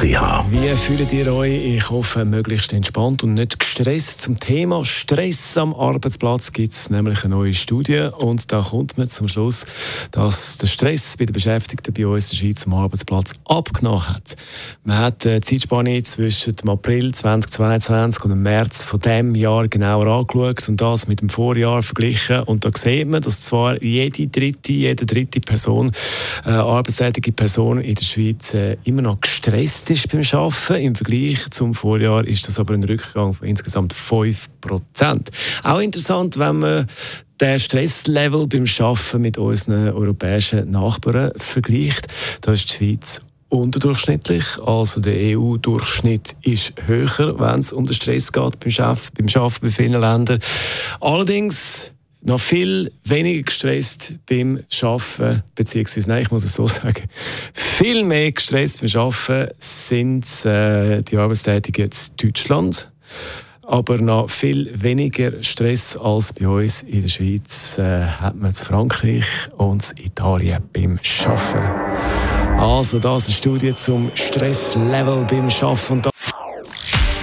Wie fühlt ihr euch? Ich hoffe, möglichst entspannt und nicht gestresst. Zum Thema Stress am Arbeitsplatz gibt es nämlich eine neue Studie. Und da kommt man zum Schluss, dass der Stress bei den Beschäftigten bei uns in der Schweiz am Arbeitsplatz abgenommen hat. Man hat die Zeitspanne zwischen dem April 2022 und dem März von diesem Jahr genauer angeschaut und das mit dem Vorjahr verglichen. Und da sieht man, dass zwar jede jede dritte, jede dritte Person, äh, arbeitstätige Person in der Schweiz äh, immer noch gestresst ist beim Arbeiten. Im Vergleich zum Vorjahr ist das aber ein Rückgang von insgesamt 5 Prozent. Auch interessant, wenn man den Stresslevel beim Arbeiten mit unseren europäischen Nachbarn vergleicht. Da ist die Schweiz unterdurchschnittlich. Also der EU-Durchschnitt ist höher, wenn es um den Stress geht beim Arbeiten, beim Arbeiten bei vielen Ländern. Allerdings noch viel weniger gestresst beim Arbeiten, beziehungsweise, nein, ich muss es so sagen, viel mehr gestresst beim Arbeiten sind äh, die Arbeitstätigen in Deutschland, aber noch viel weniger Stress als bei uns in der Schweiz äh, hat man in Frankreich und Italien beim Arbeiten. Also das ist eine Studie zum Stresslevel beim Arbeiten.